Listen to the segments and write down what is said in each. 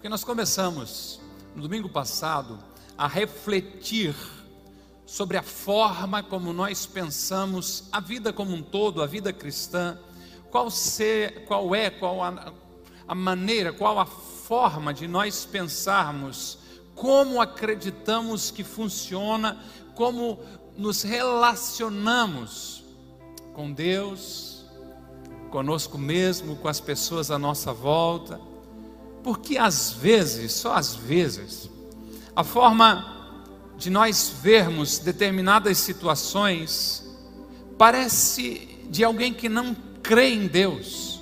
Porque nós começamos no domingo passado a refletir sobre a forma como nós pensamos a vida como um todo, a vida cristã, qual, ser, qual é, qual a, a maneira, qual a forma de nós pensarmos, como acreditamos que funciona, como nos relacionamos com Deus, conosco mesmo, com as pessoas à nossa volta, porque às vezes, só às vezes, a forma de nós vermos determinadas situações parece de alguém que não crê em Deus,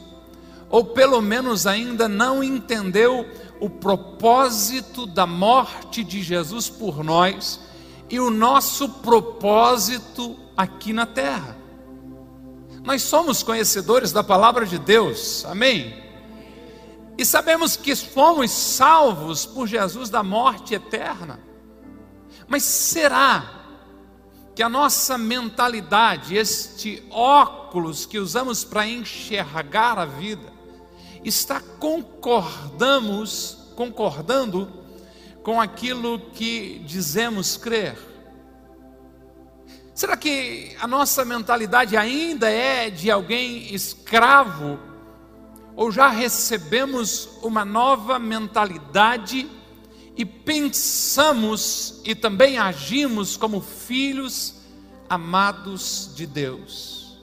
ou pelo menos ainda não entendeu o propósito da morte de Jesus por nós e o nosso propósito aqui na terra. Nós somos conhecedores da palavra de Deus, amém? E sabemos que fomos salvos por Jesus da morte eterna. Mas será que a nossa mentalidade, este óculos que usamos para enxergar a vida, está concordamos, concordando com aquilo que dizemos crer? Será que a nossa mentalidade ainda é de alguém escravo? Ou já recebemos uma nova mentalidade e pensamos e também agimos como filhos amados de Deus?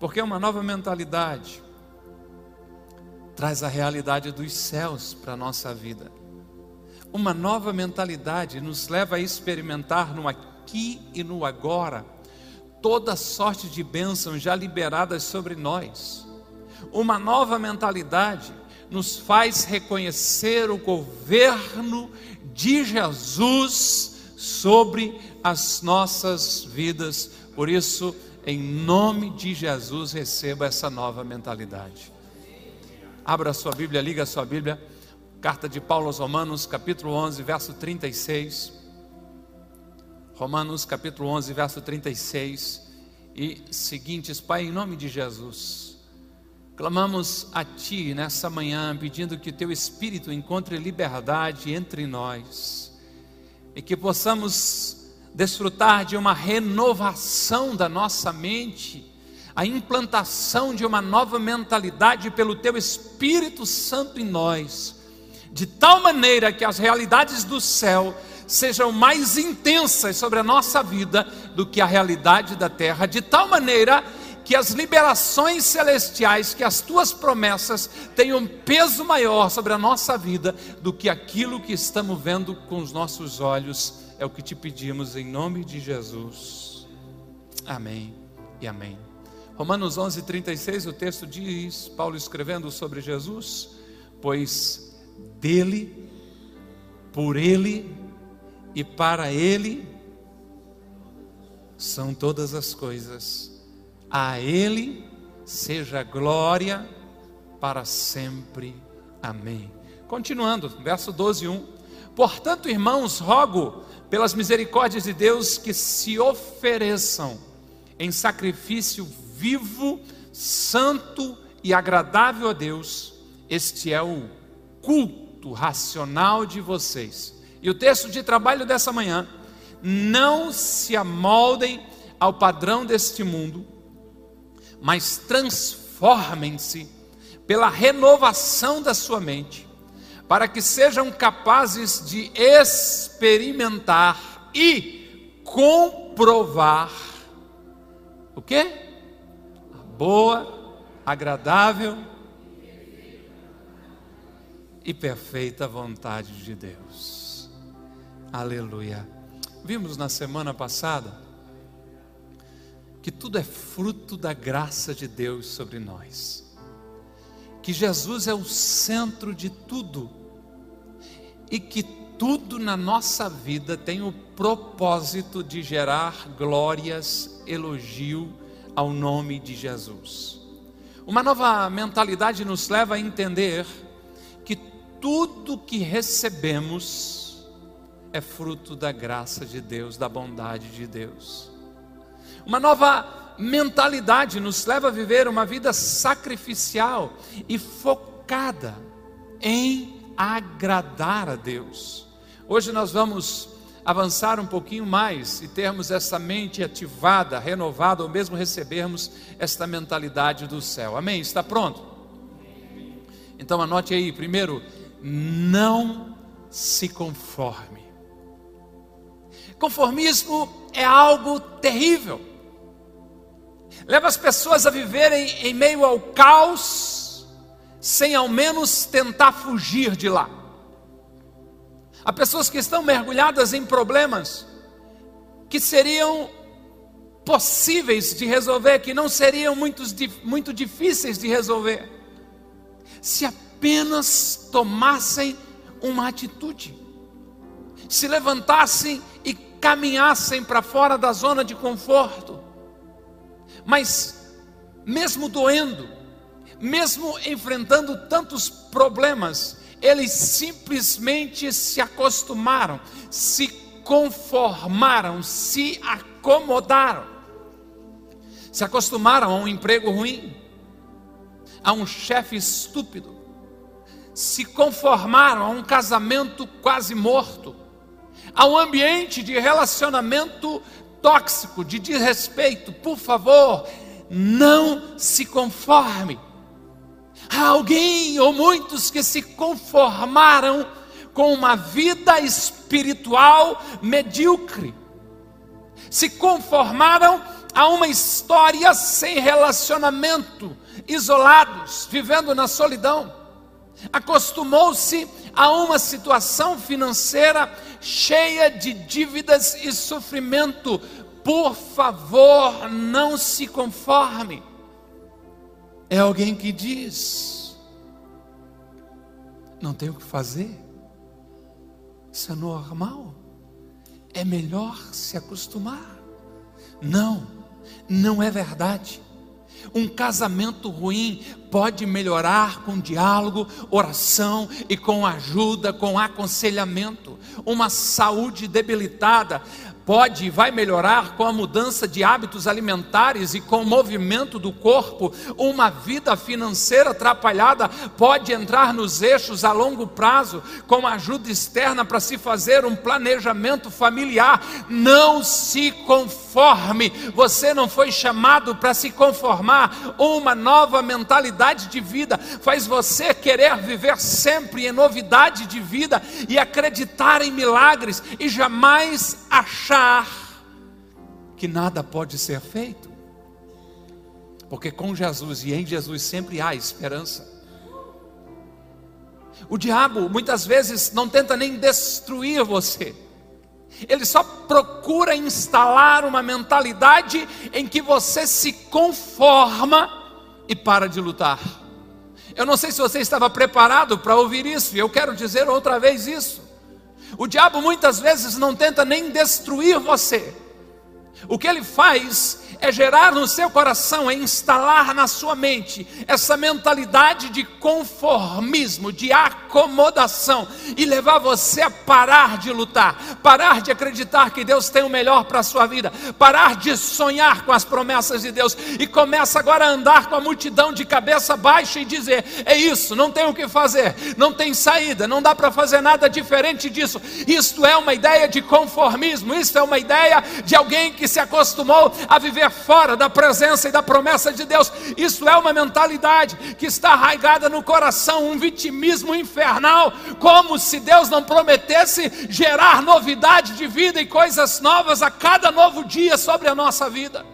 Porque uma nova mentalidade traz a realidade dos céus para a nossa vida. Uma nova mentalidade nos leva a experimentar no aqui e no agora toda sorte de bênçãos já liberadas sobre nós. Uma nova mentalidade nos faz reconhecer o governo de Jesus sobre as nossas vidas. Por isso, em nome de Jesus, receba essa nova mentalidade. Abra a sua Bíblia, liga a sua Bíblia Carta de Paulo aos Romanos, capítulo 11, verso 36. Romanos, capítulo 11, verso 36 e seguintes. Pai, em nome de Jesus, clamamos a Ti nessa manhã, pedindo que Teu Espírito encontre liberdade entre nós e que possamos desfrutar de uma renovação da nossa mente, a implantação de uma nova mentalidade pelo Teu Espírito Santo em nós de tal maneira que as realidades do céu sejam mais intensas sobre a nossa vida do que a realidade da terra, de tal maneira que as liberações celestiais, que as tuas promessas tenham um peso maior sobre a nossa vida do que aquilo que estamos vendo com os nossos olhos. É o que te pedimos em nome de Jesus. Amém e amém. Romanos 11:36, o texto diz, Paulo escrevendo sobre Jesus, pois dele, por ele e para ele são todas as coisas. A ele seja glória para sempre. Amém. Continuando, verso 12, 1. Portanto, irmãos, rogo pelas misericórdias de Deus que se ofereçam em sacrifício vivo, santo e agradável a Deus. Este é o culto racional de vocês. E o texto de trabalho dessa manhã, não se amoldem ao padrão deste mundo, mas transformem-se pela renovação da sua mente, para que sejam capazes de experimentar e comprovar o que? A boa, agradável e perfeita vontade de Deus. Aleluia. Vimos na semana passada que tudo é fruto da graça de Deus sobre nós. Que Jesus é o centro de tudo. E que tudo na nossa vida tem o propósito de gerar glórias, elogio ao nome de Jesus. Uma nova mentalidade nos leva a entender tudo que recebemos é fruto da graça de Deus, da bondade de Deus. Uma nova mentalidade nos leva a viver uma vida sacrificial e focada em agradar a Deus. Hoje nós vamos avançar um pouquinho mais e termos essa mente ativada, renovada, ou mesmo recebermos esta mentalidade do céu. Amém? Está pronto? Então anote aí, primeiro, não se conforme. Conformismo é algo terrível. Leva as pessoas a viverem em meio ao caos, sem ao menos tentar fugir de lá. Há pessoas que estão mergulhadas em problemas que seriam possíveis de resolver, que não seriam muito, muito difíceis de resolver, se apenas tomassem uma atitude, se levantassem e caminhassem para fora da zona de conforto, mas mesmo doendo, mesmo enfrentando tantos problemas, eles simplesmente se acostumaram, se conformaram, se acomodaram. Se acostumaram a um emprego ruim, a um chefe estúpido, se conformaram a um casamento quase morto, a um ambiente de relacionamento tóxico, de desrespeito. Por favor, não se conforme. Há alguém ou muitos que se conformaram com uma vida espiritual medíocre, se conformaram a uma história sem relacionamento, isolados, vivendo na solidão, acostumou-se a uma situação financeira cheia de dívidas e sofrimento. Por favor, não se conforme é alguém que diz: não tem o que fazer, isso é normal, é melhor se acostumar. Não, não é verdade. Um casamento ruim pode melhorar com diálogo, oração e com ajuda, com aconselhamento. Uma saúde debilitada pode e vai melhorar com a mudança de hábitos alimentares e com o movimento do corpo. Uma vida financeira atrapalhada pode entrar nos eixos a longo prazo com ajuda externa para se fazer um planejamento familiar. Não se conforme. Você não foi chamado para se conformar. Uma nova mentalidade de vida faz você querer viver sempre em novidade de vida e acreditar em milagres e jamais achar achar que nada pode ser feito, porque com Jesus e em Jesus sempre há esperança. O diabo muitas vezes não tenta nem destruir você, ele só procura instalar uma mentalidade em que você se conforma e para de lutar. Eu não sei se você estava preparado para ouvir isso, e eu quero dizer outra vez isso. O diabo muitas vezes não tenta nem destruir você. O que ele faz é gerar no seu coração, é instalar na sua mente essa mentalidade de conformismo, de acomodação e levar você a parar de lutar, parar de acreditar que Deus tem o melhor para a sua vida, parar de sonhar com as promessas de Deus e começa agora a andar com a multidão de cabeça baixa e dizer: é isso, não tem o que fazer, não tem saída, não dá para fazer nada diferente disso. Isto é uma ideia de conformismo, isto é uma ideia de alguém que se acostumou a viver fora da presença e da promessa de Deus. Isso é uma mentalidade que está arraigada no coração, um vitimismo infernal, como se Deus não prometesse gerar novidade de vida e coisas novas a cada novo dia sobre a nossa vida.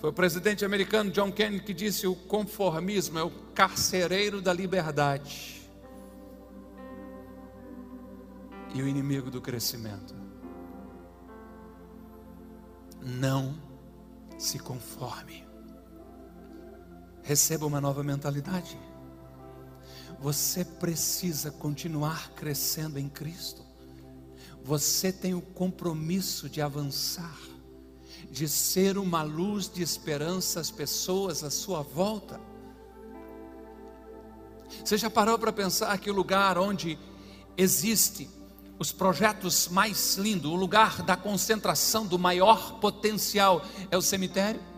Foi o presidente americano John Kennedy que disse: o conformismo é o carcereiro da liberdade e o inimigo do crescimento não se conforme. Receba uma nova mentalidade. Você precisa continuar crescendo em Cristo. Você tem o compromisso de avançar, de ser uma luz de esperança às pessoas à sua volta. Você já parou para pensar que o lugar onde existe os projetos mais lindos, o lugar da concentração do maior potencial é o cemitério.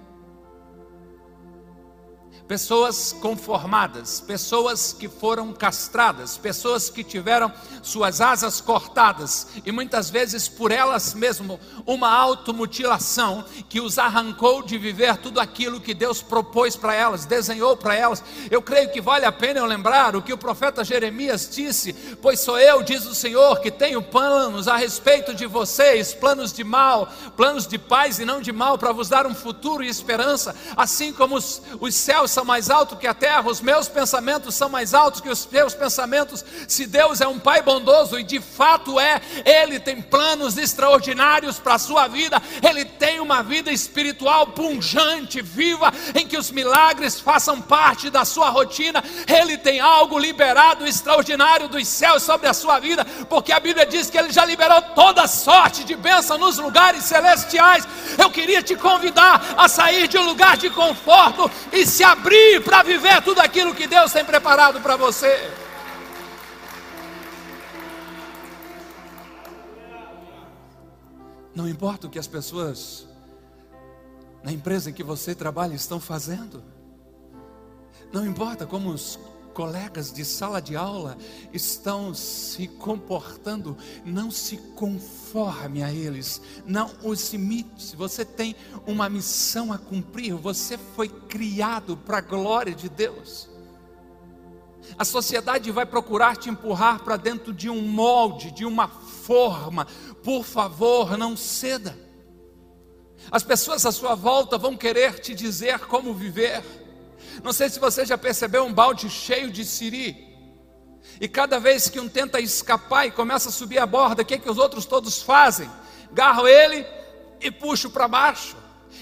Pessoas conformadas, pessoas que foram castradas, pessoas que tiveram suas asas cortadas e muitas vezes por elas mesmo uma automutilação que os arrancou de viver tudo aquilo que Deus propôs para elas, desenhou para elas. Eu creio que vale a pena eu lembrar o que o profeta Jeremias disse: Pois sou eu, diz o Senhor, que tenho planos a respeito de vocês, planos de mal, planos de paz e não de mal, para vos dar um futuro e esperança, assim como os, os céus são são mais altos que a terra, os meus pensamentos são mais altos que os teus pensamentos. Se Deus é um Pai bondoso, e de fato é, Ele tem planos extraordinários para a sua vida, Ele tem uma vida espiritual punjante, viva, em que os milagres façam parte da sua rotina, Ele tem algo liberado extraordinário dos céus sobre a sua vida, porque a Bíblia diz que Ele já liberou toda sorte de bênção nos lugares celestiais. Eu queria te convidar a sair de um lugar de conforto e se abrir para viver tudo aquilo que Deus tem preparado para você. Não importa o que as pessoas na empresa em que você trabalha estão fazendo. Não importa como os colegas de sala de aula estão se comportando, não se conforme a eles, não os imite. Você tem uma missão a cumprir, você foi criado para a glória de Deus. A sociedade vai procurar te empurrar para dentro de um molde, de uma forma. Por favor, não ceda. As pessoas à sua volta vão querer te dizer como viver. Não sei se você já percebeu um balde cheio de siri. E cada vez que um tenta escapar e começa a subir a borda, o que, é que os outros todos fazem? Garro ele e puxo para baixo.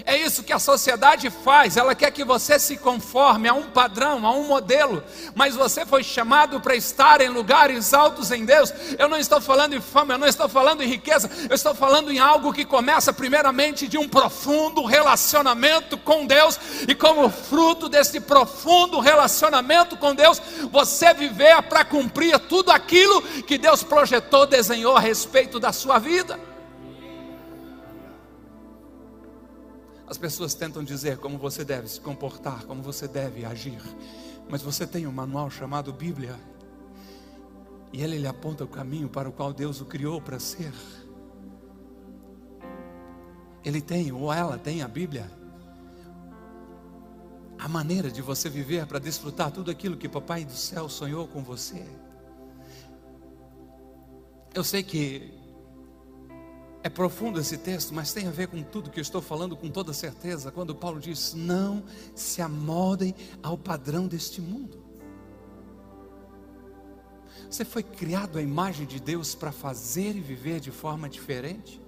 É isso que a sociedade faz, ela quer que você se conforme a um padrão, a um modelo, mas você foi chamado para estar em lugares altos em Deus. Eu não estou falando em fama, eu não estou falando em riqueza, eu estou falando em algo que começa primeiramente de um profundo relacionamento com Deus, e como fruto desse profundo relacionamento com Deus, você viver para cumprir tudo aquilo que Deus projetou, desenhou a respeito da sua vida. As pessoas tentam dizer como você deve se comportar, como você deve agir, mas você tem um manual chamado Bíblia, e ele lhe aponta o caminho para o qual Deus o criou para ser. Ele tem, ou ela tem a Bíblia, a maneira de você viver para desfrutar tudo aquilo que Papai do céu sonhou com você. Eu sei que é profundo esse texto, mas tem a ver com tudo que eu estou falando com toda certeza, quando Paulo diz: Não se amoldem ao padrão deste mundo. Você foi criado à imagem de Deus para fazer e viver de forma diferente.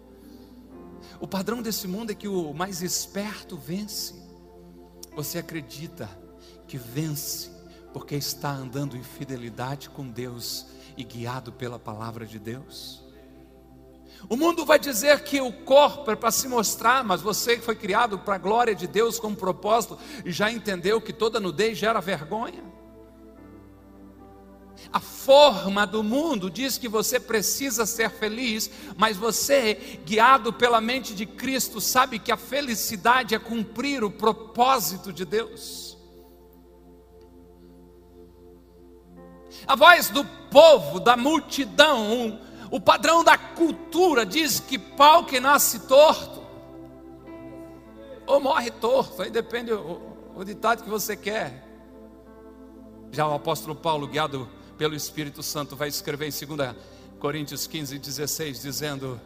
O padrão desse mundo é que o mais esperto vence. Você acredita que vence porque está andando em fidelidade com Deus e guiado pela palavra de Deus? O mundo vai dizer que o corpo é para se mostrar, mas você que foi criado para a glória de Deus com um propósito, já entendeu que toda nudez gera vergonha. A forma do mundo diz que você precisa ser feliz, mas você, guiado pela mente de Cristo, sabe que a felicidade é cumprir o propósito de Deus. A voz do povo, da multidão, o padrão da cultura diz que pau que nasce torto, ou morre torto, aí depende o, o ditado que você quer. Já o apóstolo Paulo, guiado pelo Espírito Santo, vai escrever em 2 Coríntios 15, 16, dizendo: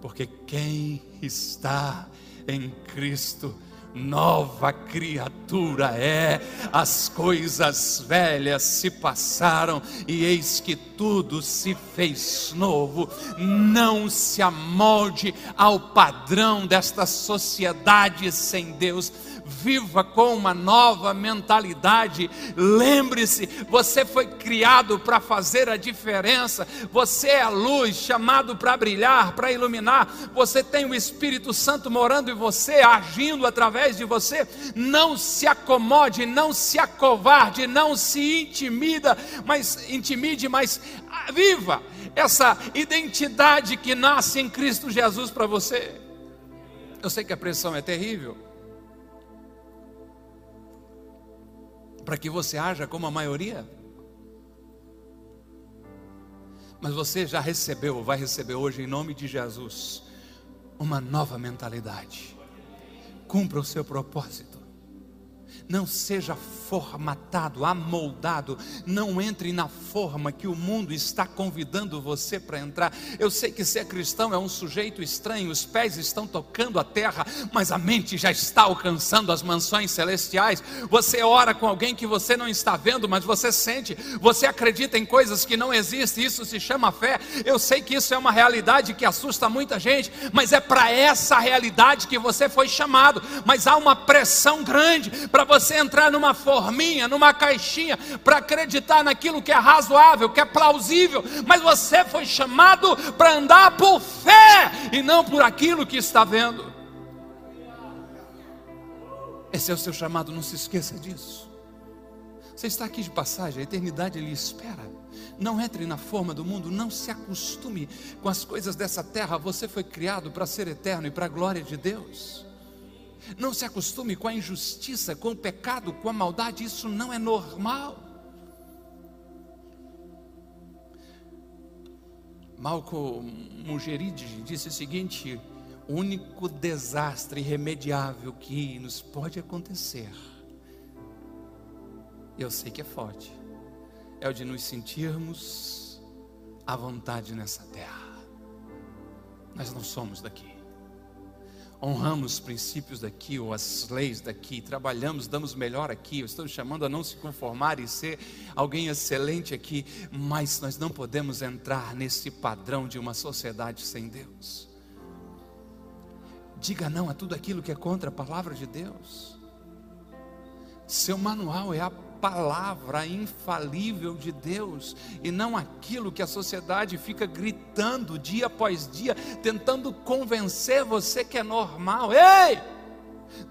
Porque quem está em Cristo nova criatura é, as coisas velhas se passaram e eis que tudo se fez novo. Não se amolde ao padrão desta sociedade sem Deus viva com uma nova mentalidade. Lembre-se, você foi criado para fazer a diferença. Você é a luz, chamado para brilhar, para iluminar. Você tem o Espírito Santo morando em você, agindo através de você. Não se acomode, não se acovarde, não se intimida, mas intimide, mas viva essa identidade que nasce em Cristo Jesus para você. Eu sei que a pressão é terrível. Para que você haja como a maioria. Mas você já recebeu, vai receber hoje, em nome de Jesus, uma nova mentalidade. Cumpra o seu propósito. Não seja formatado, amoldado, não entre na forma que o mundo está convidando você para entrar. Eu sei que ser cristão é um sujeito estranho, os pés estão tocando a terra, mas a mente já está alcançando as mansões celestiais. Você ora com alguém que você não está vendo, mas você sente, você acredita em coisas que não existem, isso se chama fé. Eu sei que isso é uma realidade que assusta muita gente, mas é para essa realidade que você foi chamado. Mas há uma pressão grande para você entrar numa forminha, numa caixinha, para acreditar naquilo que é razoável, que é plausível, mas você foi chamado para andar por fé e não por aquilo que está vendo. Esse é o seu chamado, não se esqueça disso. Você está aqui de passagem, a eternidade lhe espera. Não entre na forma do mundo, não se acostume com as coisas dessa terra. Você foi criado para ser eterno e para a glória de Deus. Não se acostume com a injustiça, com o pecado, com a maldade, isso não é normal. Malcolm Mugeride disse o seguinte: o único desastre irremediável que nos pode acontecer, eu sei que é forte, é o de nos sentirmos à vontade nessa terra. Nós não somos daqui honramos os princípios daqui, ou as leis daqui, trabalhamos, damos melhor aqui, eu estou chamando a não se conformar e ser alguém excelente aqui, mas nós não podemos entrar nesse padrão de uma sociedade sem Deus. Diga não a tudo aquilo que é contra a palavra de Deus. Seu manual é a palavra infalível de Deus e não aquilo que a sociedade fica gritando dia após dia, tentando convencer você que é normal. Ei!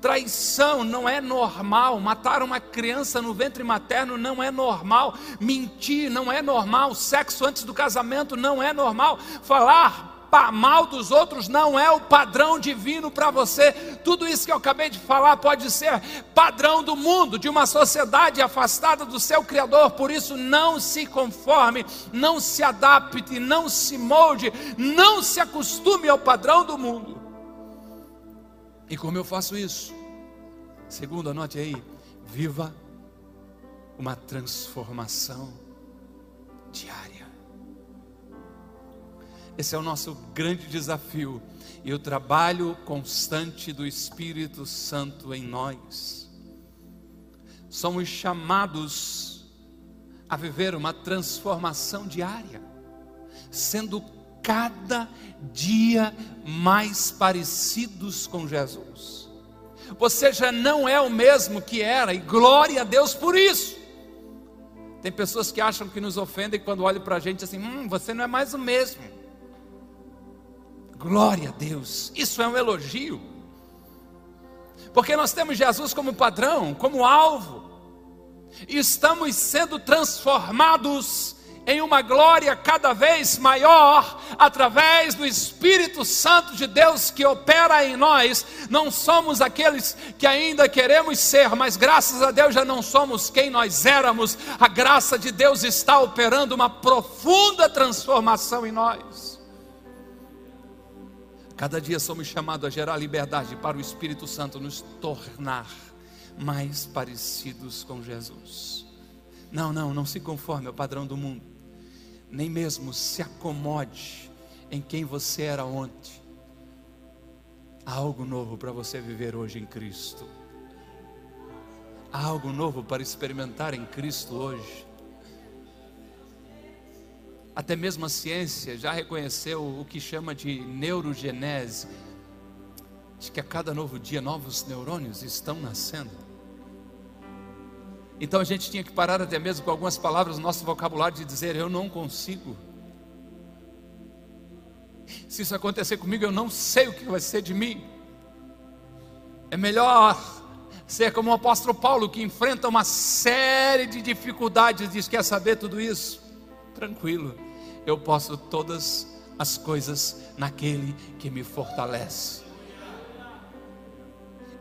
Traição não é normal, matar uma criança no ventre materno não é normal, mentir não é normal, sexo antes do casamento não é normal, falar mal dos outros não é o padrão divino para você. Tudo isso que eu acabei de falar pode ser padrão do mundo, de uma sociedade afastada do seu Criador. Por isso, não se conforme, não se adapte, não se molde, não se acostume ao padrão do mundo. E como eu faço isso? Segundo, anote aí: viva uma transformação diária. Esse é o nosso grande desafio e o trabalho constante do Espírito Santo em nós. Somos chamados a viver uma transformação diária, sendo cada dia mais parecidos com Jesus. Você já não é o mesmo que era, e glória a Deus por isso. Tem pessoas que acham que nos ofendem quando olham para a gente assim: hum, você não é mais o mesmo. Glória a Deus, isso é um elogio, porque nós temos Jesus como padrão, como alvo, e estamos sendo transformados em uma glória cada vez maior, através do Espírito Santo de Deus que opera em nós. Não somos aqueles que ainda queremos ser, mas graças a Deus já não somos quem nós éramos. A graça de Deus está operando uma profunda transformação em nós. Cada dia somos chamados a gerar liberdade para o Espírito Santo nos tornar mais parecidos com Jesus. Não, não, não se conforme ao padrão do mundo, nem mesmo se acomode em quem você era ontem. Há algo novo para você viver hoje em Cristo. Há algo novo para experimentar em Cristo hoje. Até mesmo a ciência já reconheceu o que chama de neurogenese. Diz que a cada novo dia novos neurônios estão nascendo. Então a gente tinha que parar até mesmo com algumas palavras no nosso vocabulário de dizer eu não consigo. Se isso acontecer comigo, eu não sei o que vai ser de mim. É melhor ser como o apóstolo Paulo, que enfrenta uma série de dificuldades, diz: quer saber tudo isso? Tranquilo, eu posso todas as coisas naquele que me fortalece.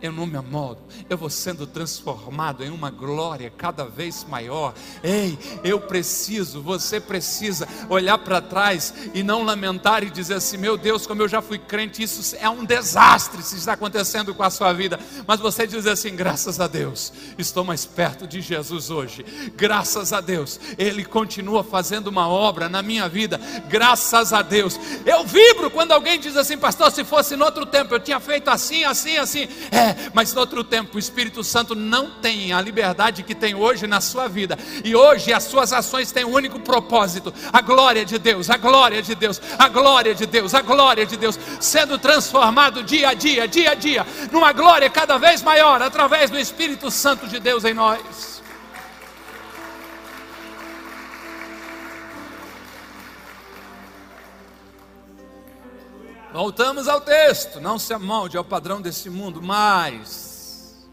Eu não me amoldo, eu vou sendo transformado em uma glória cada vez maior. Ei, eu preciso, você precisa olhar para trás e não lamentar e dizer assim: meu Deus, como eu já fui crente, isso é um desastre se está acontecendo com a sua vida. Mas você diz assim: graças a Deus, estou mais perto de Jesus hoje, graças a Deus, Ele continua fazendo uma obra na minha vida, graças a Deus. Eu vibro quando alguém diz assim, pastor, se fosse no outro tempo, eu tinha feito assim, assim, assim. É, mas no outro tempo o Espírito Santo não tem a liberdade que tem hoje na sua vida. E hoje as suas ações têm um único propósito: a glória de Deus, a glória de Deus, a glória de Deus, a glória de Deus, sendo transformado dia a dia, dia a dia, numa glória cada vez maior através do Espírito Santo de Deus em nós. Voltamos ao texto. Não se amolde ao padrão desse mundo, mas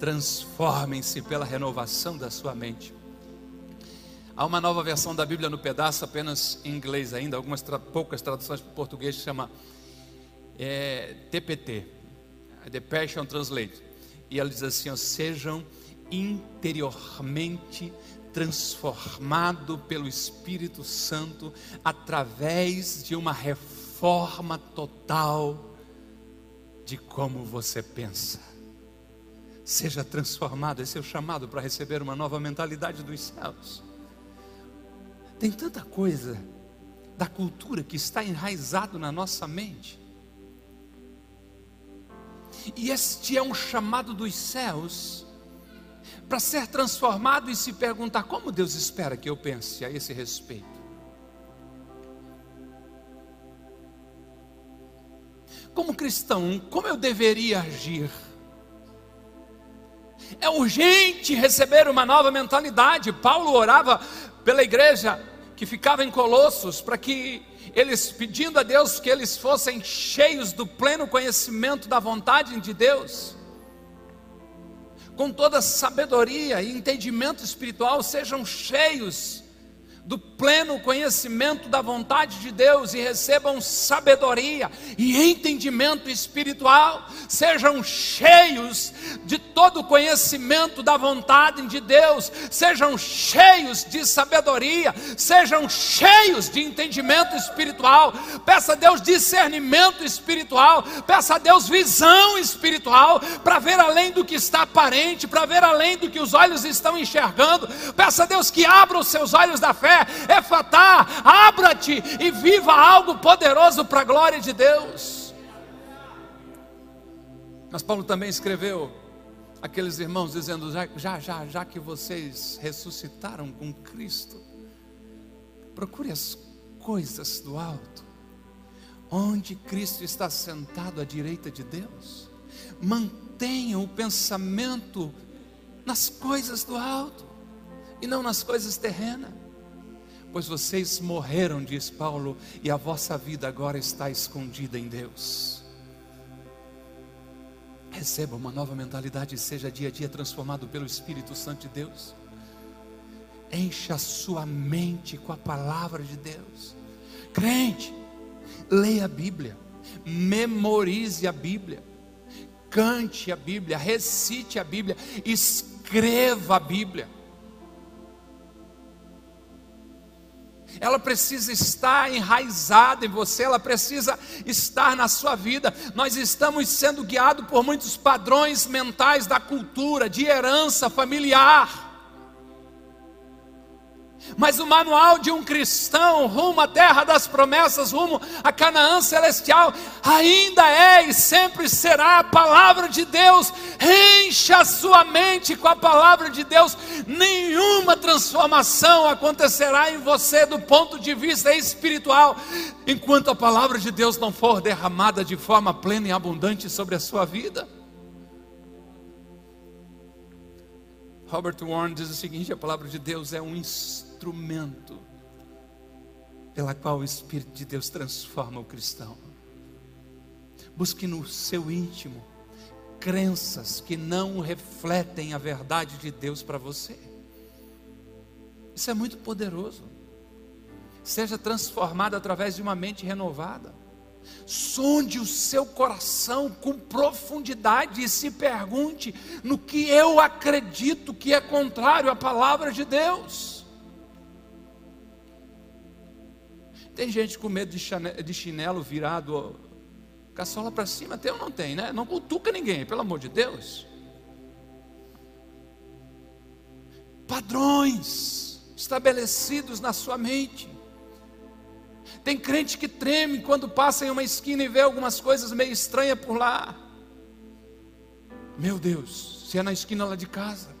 transformem-se pela renovação da sua mente. Há uma nova versão da Bíblia no pedaço, apenas em inglês ainda, algumas tra poucas traduções para português, chama é, TPT, The Passion Translate. E ela diz assim: sejam interiormente transformados pelo Espírito Santo através de uma reforma forma total de como você pensa. Seja transformado, esse é o chamado para receber uma nova mentalidade dos céus. Tem tanta coisa da cultura que está enraizado na nossa mente. E este é um chamado dos céus para ser transformado e se perguntar como Deus espera que eu pense a esse respeito. Como cristão, como eu deveria agir? É urgente receber uma nova mentalidade. Paulo orava pela igreja que ficava em Colossos, para que eles, pedindo a Deus que eles fossem cheios do pleno conhecimento da vontade de Deus, com toda sabedoria e entendimento espiritual, sejam cheios do pleno conhecimento da vontade de Deus e recebam sabedoria e entendimento espiritual, sejam cheios de todo o conhecimento da vontade de Deus, sejam cheios de sabedoria, sejam cheios de entendimento espiritual. Peça a Deus discernimento espiritual, peça a Deus visão espiritual para ver além do que está aparente, para ver além do que os olhos estão enxergando. Peça a Deus que abra os seus olhos da fé é fatar, abra-te e viva algo poderoso para a glória de Deus. Mas Paulo também escreveu aqueles irmãos dizendo: já, já, já, já que vocês ressuscitaram com Cristo, procure as coisas do alto, onde Cristo está sentado à direita de Deus. Mantenham o pensamento nas coisas do alto e não nas coisas terrenas pois vocês morreram, diz Paulo, e a vossa vida agora está escondida em Deus. Receba uma nova mentalidade e seja dia a dia transformado pelo Espírito Santo de Deus. Encha a sua mente com a palavra de Deus. Crente, leia a Bíblia, memorize a Bíblia, cante a Bíblia, recite a Bíblia, escreva a Bíblia. Ela precisa estar enraizada em você, ela precisa estar na sua vida. Nós estamos sendo guiados por muitos padrões mentais da cultura, de herança familiar. Mas o manual de um cristão rumo à terra das promessas, rumo a Canaã celestial, ainda é e sempre será a palavra de Deus. Encha a sua mente com a palavra de Deus. Nenhuma transformação acontecerá em você do ponto de vista espiritual, enquanto a palavra de Deus não for derramada de forma plena e abundante sobre a sua vida. Robert Warren diz o seguinte: a palavra de Deus é um instrumento instrumento pela qual o Espírito de Deus transforma o cristão. Busque no seu íntimo crenças que não refletem a verdade de Deus para você. Isso é muito poderoso. Seja transformado através de uma mente renovada. Sonde o seu coração com profundidade e se pergunte no que eu acredito que é contrário à palavra de Deus. Tem gente com medo de chinelo virado, caçola para cima, tem ou não tem, né? Não cutuca ninguém, pelo amor de Deus. Padrões estabelecidos na sua mente. Tem crente que treme quando passa em uma esquina e vê algumas coisas meio estranhas por lá. Meu Deus, se é na esquina lá de casa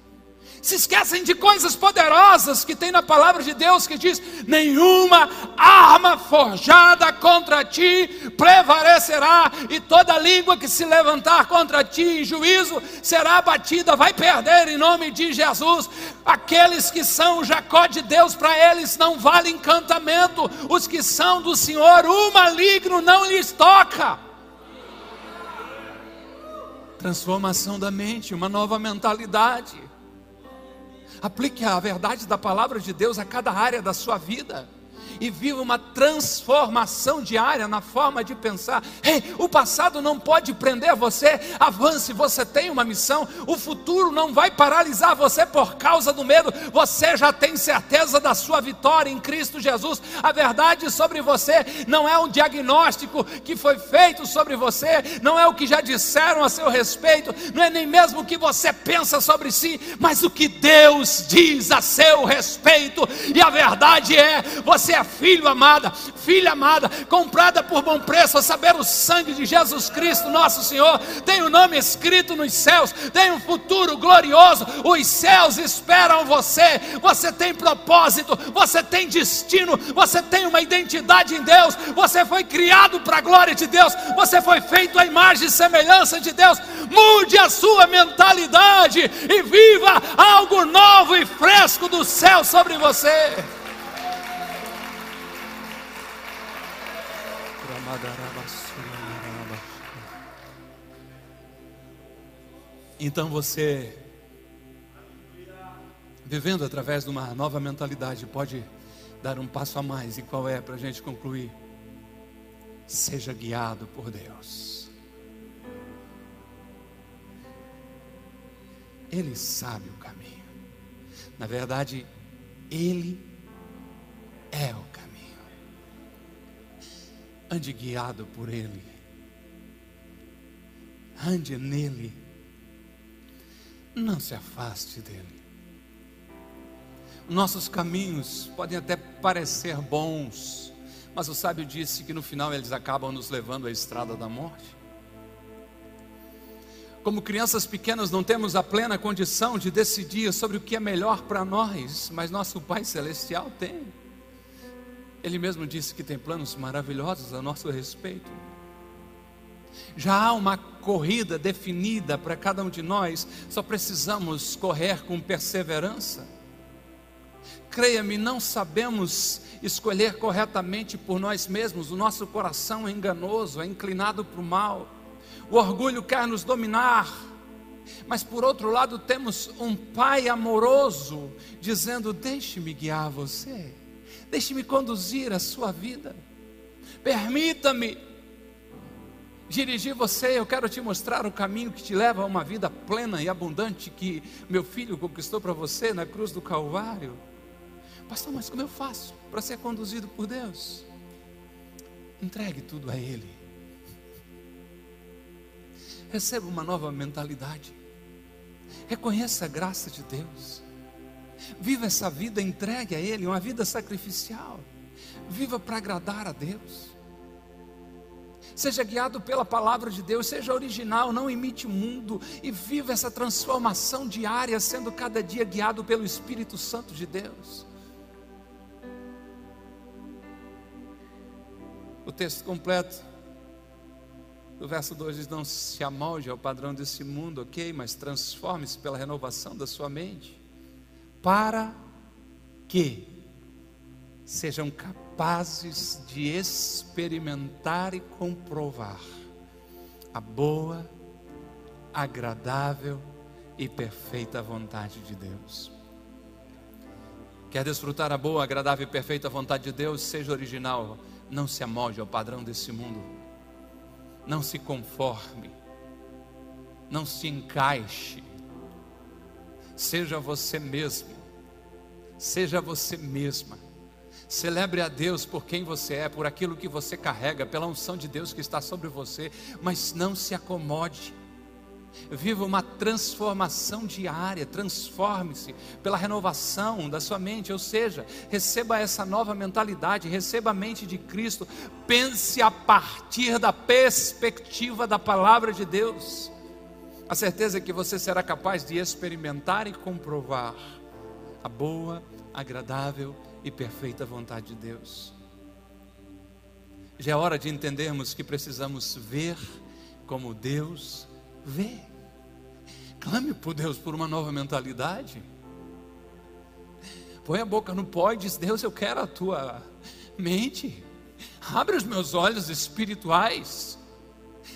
se esquecem de coisas poderosas que tem na palavra de Deus que diz: nenhuma arma forjada contra ti prevalecerá, e toda língua que se levantar contra ti em juízo será abatida, vai perder em nome de Jesus. Aqueles que são Jacó de Deus, para eles não vale encantamento, os que são do Senhor, o maligno não lhes toca. Transformação da mente, uma nova mentalidade. Aplique a verdade da palavra de Deus a cada área da sua vida e viva uma transformação diária na forma de pensar. Ei, o passado não pode prender você, avance, você tem uma missão. O futuro não vai paralisar você por causa do medo, você já tem certeza da sua vitória em Cristo Jesus. A verdade sobre você não é um diagnóstico que foi feito sobre você, não é o que já disseram a seu respeito, não é nem mesmo o que você pensa sobre si, mas o que Deus diz a seu respeito. E a verdade é: você é filho amada, filha amada, comprada por bom preço, a saber o sangue de Jesus Cristo, nosso Senhor, tem o nome escrito nos céus, tem um futuro glorioso, os céus esperam você, você tem propósito, você tem destino, você tem uma identidade em Deus, você foi criado para a glória de Deus, você foi feito à imagem e semelhança de Deus. Mude a sua mentalidade e viva algo novo e fresco do céu sobre você. Então você, vivendo através de uma nova mentalidade, pode dar um passo a mais. E qual é para a gente concluir? Seja guiado por Deus. Ele sabe o caminho. Na verdade, Ele é o caminho. Ande guiado por Ele. Ande nele. Não se afaste dele. Nossos caminhos podem até parecer bons, mas o sábio disse que no final eles acabam nos levando à estrada da morte. Como crianças pequenas, não temos a plena condição de decidir sobre o que é melhor para nós, mas nosso Pai Celestial tem. Ele mesmo disse que tem planos maravilhosos a nosso respeito. Já há uma corrida definida para cada um de nós, só precisamos correr com perseverança. Creia-me, não sabemos escolher corretamente por nós mesmos, o nosso coração é enganoso, é inclinado para o mal, o orgulho quer nos dominar, mas por outro lado temos um Pai amoroso dizendo: Deixe-me guiar você. Deixe-me conduzir a sua vida. Permita-me dirigir você. Eu quero te mostrar o caminho que te leva a uma vida plena e abundante que meu filho conquistou para você na cruz do Calvário. Pastor, mas como eu faço para ser conduzido por Deus? Entregue tudo a Ele. Receba uma nova mentalidade. Reconheça a graça de Deus. Viva essa vida entregue a Ele, uma vida sacrificial. Viva para agradar a Deus. Seja guiado pela palavra de Deus, seja original, não imite o mundo e viva essa transformação diária, sendo cada dia guiado pelo Espírito Santo de Deus. O texto completo do verso 2 diz: Não se amolde ao padrão desse mundo, ok, mas transforme-se pela renovação da sua mente para que sejam capazes de experimentar e comprovar a boa, agradável e perfeita vontade de Deus. Quer desfrutar a boa, agradável e perfeita vontade de Deus? Seja original, não se amolde ao padrão desse mundo. Não se conforme, não se encaixe, seja você mesmo, seja você mesma. Celebre a Deus por quem você é, por aquilo que você carrega, pela unção de Deus que está sobre você, mas não se acomode. Viva uma transformação diária, transforme-se pela renovação da sua mente, ou seja, receba essa nova mentalidade, receba a mente de Cristo, pense a partir da perspectiva da palavra de Deus. A certeza é que você será capaz de experimentar e comprovar a boa, agradável e perfeita vontade de Deus. Já é hora de entendermos que precisamos ver como Deus vê. Clame por Deus por uma nova mentalidade. Põe a boca no pó e diz: Deus, eu quero a tua mente. Abre os meus olhos espirituais.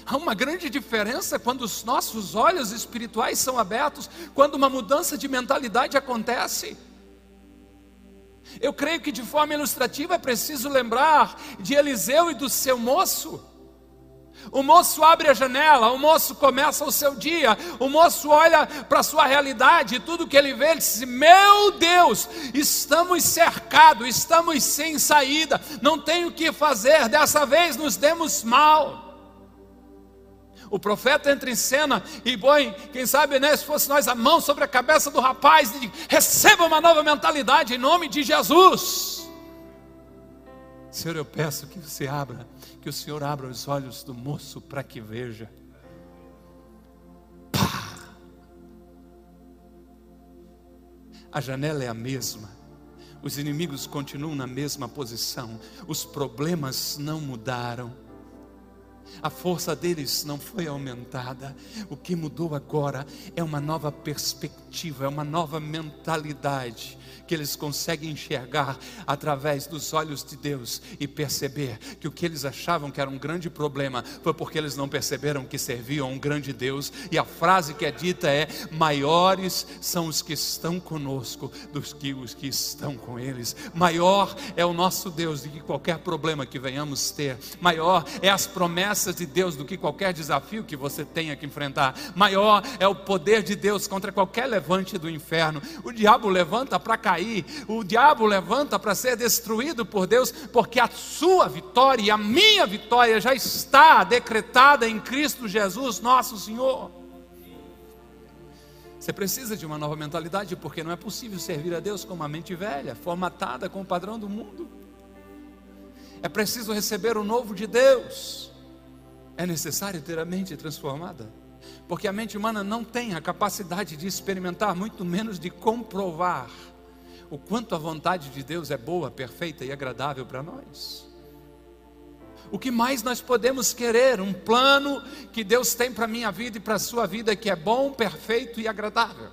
Há uma grande diferença quando os nossos olhos espirituais são abertos, quando uma mudança de mentalidade acontece. Eu creio que de forma ilustrativa é preciso lembrar de Eliseu e do seu moço. O moço abre a janela, o moço começa o seu dia, o moço olha para a sua realidade, e tudo que ele vê, ele diz: Meu Deus, estamos cercados, estamos sem saída, não tem o que fazer, dessa vez nos demos mal. O profeta entra em cena e põe, quem sabe, né, se fosse nós, a mão sobre a cabeça do rapaz e diz, receba uma nova mentalidade em nome de Jesus. Senhor, eu peço que você abra que o Senhor abra os olhos do moço para que veja. Pá! A janela é a mesma, os inimigos continuam na mesma posição, os problemas não mudaram, a força deles não foi aumentada, o que mudou agora é uma nova perspectiva, é uma nova mentalidade que eles conseguem enxergar através dos olhos de Deus e perceber que o que eles achavam que era um grande problema foi porque eles não perceberam que serviam a um grande Deus. E a frase que é dita é: maiores são os que estão conosco dos que os que estão com eles. Maior é o nosso Deus do que qualquer problema que venhamos ter. Maior é as promessas de Deus do que qualquer desafio que você tenha que enfrentar. Maior é o poder de Deus contra qualquer levante do inferno. O diabo levanta para cair cair, o diabo levanta para ser destruído por Deus, porque a sua vitória e a minha vitória já está decretada em Cristo Jesus, nosso Senhor. Você precisa de uma nova mentalidade, porque não é possível servir a Deus com uma mente velha, formatada com o padrão do mundo. É preciso receber o novo de Deus. É necessário ter a mente transformada, porque a mente humana não tem a capacidade de experimentar, muito menos de comprovar o quanto a vontade de Deus é boa, perfeita e agradável para nós. O que mais nós podemos querer? Um plano que Deus tem para a minha vida e para a sua vida que é bom, perfeito e agradável.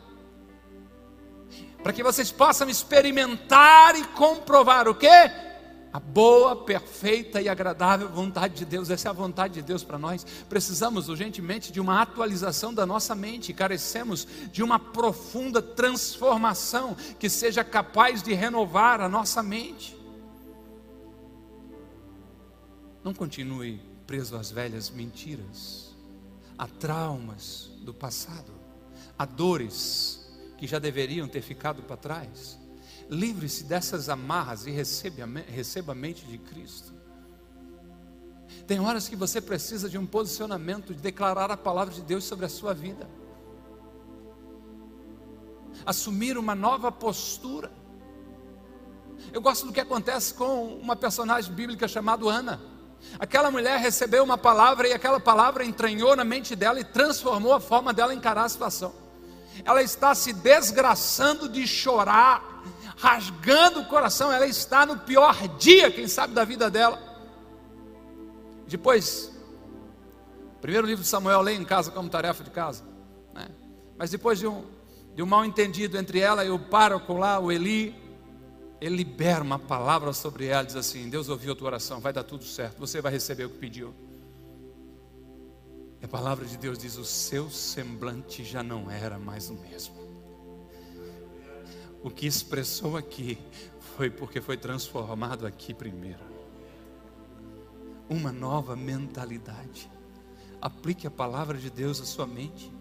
Para que vocês possam experimentar e comprovar o que? A boa, perfeita e agradável vontade de Deus. Essa é a vontade de Deus para nós. Precisamos urgentemente de uma atualização da nossa mente, carecemos de uma profunda transformação que seja capaz de renovar a nossa mente. Não continue preso às velhas mentiras, a traumas do passado, a dores que já deveriam ter ficado para trás. Livre-se dessas amarras e receba, a mente de Cristo. Tem horas que você precisa de um posicionamento, de declarar a palavra de Deus sobre a sua vida. Assumir uma nova postura. Eu gosto do que acontece com uma personagem bíblica chamada Ana. Aquela mulher recebeu uma palavra e aquela palavra entranhou na mente dela e transformou a forma dela encarar a situação. Ela está se desgraçando de chorar rasgando o coração, ela está no pior dia, quem sabe, da vida dela. Depois, primeiro livro de Samuel, leia em casa como tarefa de casa. Né? Mas depois de um, de um mal entendido entre ela e o pároco lá, o Eli, ele libera uma palavra sobre ela, diz assim: Deus ouviu a tua oração, vai dar tudo certo, você vai receber o que pediu. E a palavra de Deus diz: o seu semblante já não era mais o mesmo. O que expressou aqui foi porque foi transformado aqui primeiro. Uma nova mentalidade. Aplique a palavra de Deus à sua mente.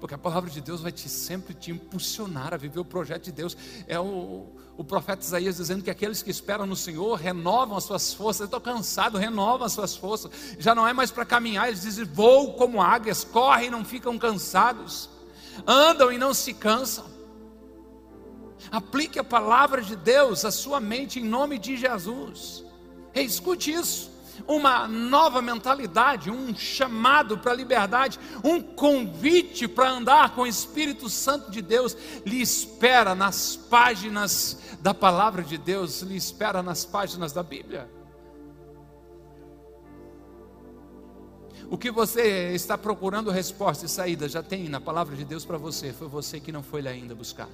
Porque a palavra de Deus vai te sempre te impulsionar a viver o projeto de Deus. É o, o profeta Isaías dizendo que aqueles que esperam no Senhor renovam as suas forças. Eu estou cansado, renovam as suas forças. Já não é mais para caminhar, eles dizem: voam como águias, correm não ficam cansados, andam e não se cansam. Aplique a palavra de Deus à sua mente em nome de Jesus. Ei, escute isso uma nova mentalidade, um chamado para a liberdade, um convite para andar com o Espírito Santo de Deus, lhe espera nas páginas da palavra de Deus, lhe espera nas páginas da Bíblia. O que você está procurando resposta e saída já tem na palavra de Deus para você, foi você que não foi lá ainda buscar.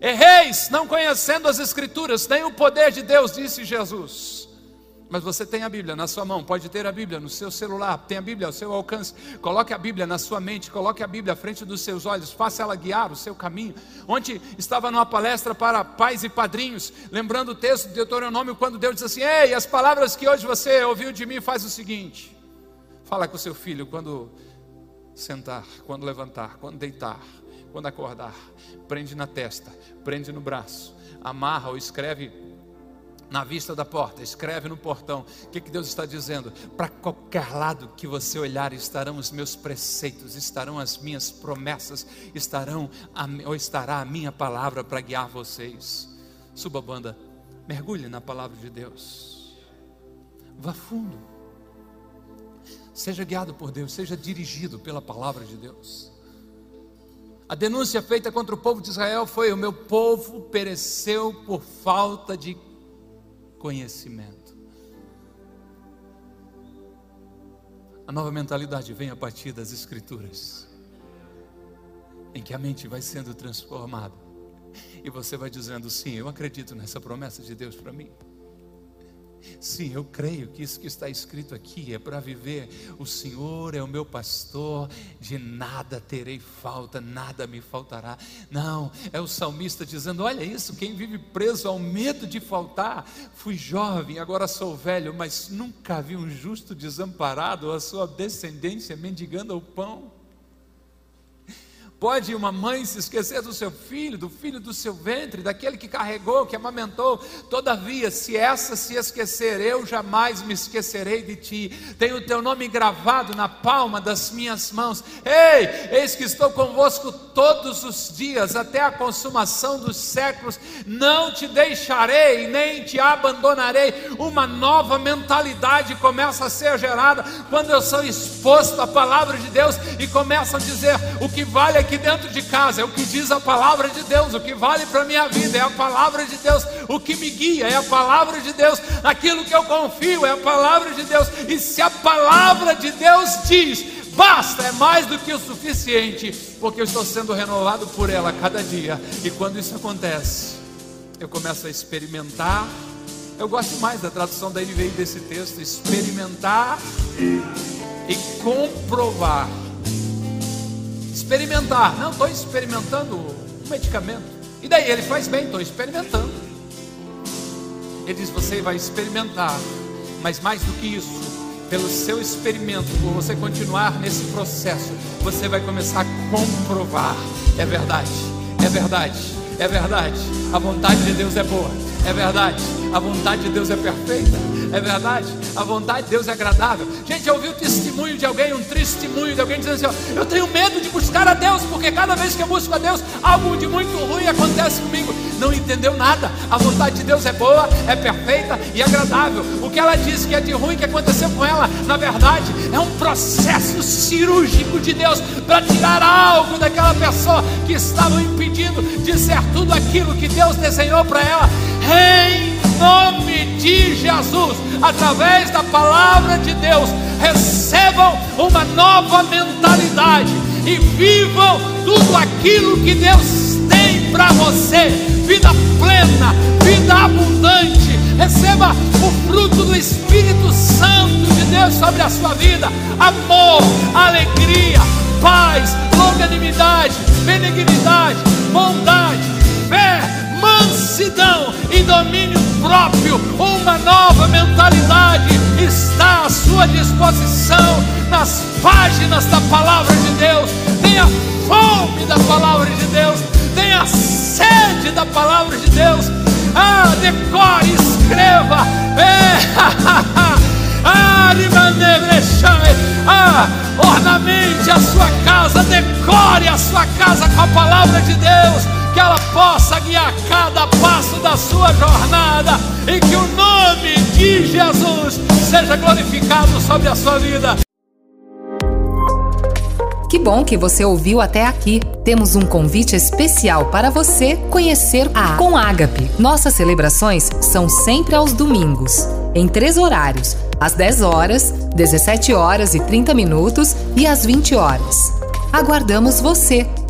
Erreis, não conhecendo as Escrituras, tem o poder de Deus, disse Jesus. Mas você tem a Bíblia na sua mão, pode ter a Bíblia no seu celular, tem a Bíblia ao seu alcance. Coloque a Bíblia na sua mente, coloque a Bíblia à frente dos seus olhos, faça ela guiar o seu caminho. Ontem estava numa palestra para pais e padrinhos, lembrando o texto de Deuteronômio, quando Deus diz assim: Ei, as palavras que hoje você ouviu de mim, faz o seguinte: fala com o seu filho quando sentar, quando levantar, quando deitar quando acordar, prende na testa, prende no braço, amarra ou escreve na vista da porta, escreve no portão. O que, que Deus está dizendo? Para qualquer lado que você olhar, estarão os meus preceitos, estarão as minhas promessas, estarão a, ou estará a minha palavra para guiar vocês. Suba a banda, mergulhe na palavra de Deus. Vá fundo. Seja guiado por Deus, seja dirigido pela palavra de Deus. A denúncia feita contra o povo de Israel foi: o meu povo pereceu por falta de conhecimento. A nova mentalidade vem a partir das Escrituras, em que a mente vai sendo transformada, e você vai dizendo: sim, eu acredito nessa promessa de Deus para mim. Sim, eu creio que isso que está escrito aqui é para viver. O Senhor é o meu pastor, de nada terei falta, nada me faltará. Não, é o salmista dizendo: Olha isso, quem vive preso ao medo de faltar. Fui jovem, agora sou velho, mas nunca vi um justo desamparado, a sua descendência mendigando o pão. Pode uma mãe se esquecer do seu filho, do filho do seu ventre, daquele que carregou, que amamentou. Todavia, se essa se esquecer, eu jamais me esquecerei de ti. Tenho o teu nome gravado na palma das minhas mãos. Ei, eis que estou convosco todos os dias, até a consumação dos séculos. Não te deixarei, nem te abandonarei. Uma nova mentalidade começa a ser gerada quando eu sou exposto à palavra de Deus e começo a dizer o que vale aqui dentro de casa, é o que diz a palavra de Deus, o que vale para a minha vida é a palavra de Deus, o que me guia é a palavra de Deus, aquilo que eu confio é a palavra de Deus, e se a palavra de Deus diz, basta, é mais do que o suficiente, porque eu estou sendo renovado por ela cada dia, e quando isso acontece, eu começo a experimentar. Eu gosto mais da tradução da NVI desse texto: experimentar e comprovar experimentar. Não, estou experimentando um medicamento. E daí ele faz bem, estou experimentando. Ele diz: você vai experimentar, mas mais do que isso, pelo seu experimento, por você continuar nesse processo, você vai começar a comprovar. É verdade, é verdade, é verdade. A vontade de Deus é boa, é verdade. A vontade de Deus é perfeita, é verdade. A vontade de Deus é agradável. Gente, eu ouvi o testemunho de alguém, um testemunho de alguém dizendo assim: ó, Eu tenho medo de buscar a Deus, porque cada vez que eu busco a Deus, algo de muito ruim acontece comigo. Não entendeu nada. A vontade de Deus é boa, é perfeita e agradável. O que ela disse que é de ruim que aconteceu com ela, na verdade, é um processo cirúrgico de Deus para tirar algo daquela pessoa que estava impedindo de ser tudo aquilo que Deus desenhou para ela. Em nome de Jesus, através da palavra de Deus, recebam uma nova mentalidade e vivam tudo aquilo que Deus tem para você: vida plena, vida abundante. Receba o fruto do Espírito Santo de Deus sobre a sua vida: amor, alegria, paz, longanimidade, benignidade, bondade, fé, mansidão e domínio próprio, uma nova mentalidade está à sua disposição nas páginas da palavra de Deus. Tenha fome da palavra de Deus, tenha sede da palavra de Deus. Ah, decore, escreva. É, Ah, ornamente a sua casa, decore a sua casa com a palavra de Deus, que ela possa guiar cada passo da sua jornada e que o nome de Jesus seja glorificado sobre a sua vida. Que bom que você ouviu até aqui. Temos um convite especial para você conhecer a Com Ágape. Nossas celebrações são sempre aos domingos, em três horários: às 10 horas, 17 horas e 30 minutos e às 20 horas. Aguardamos você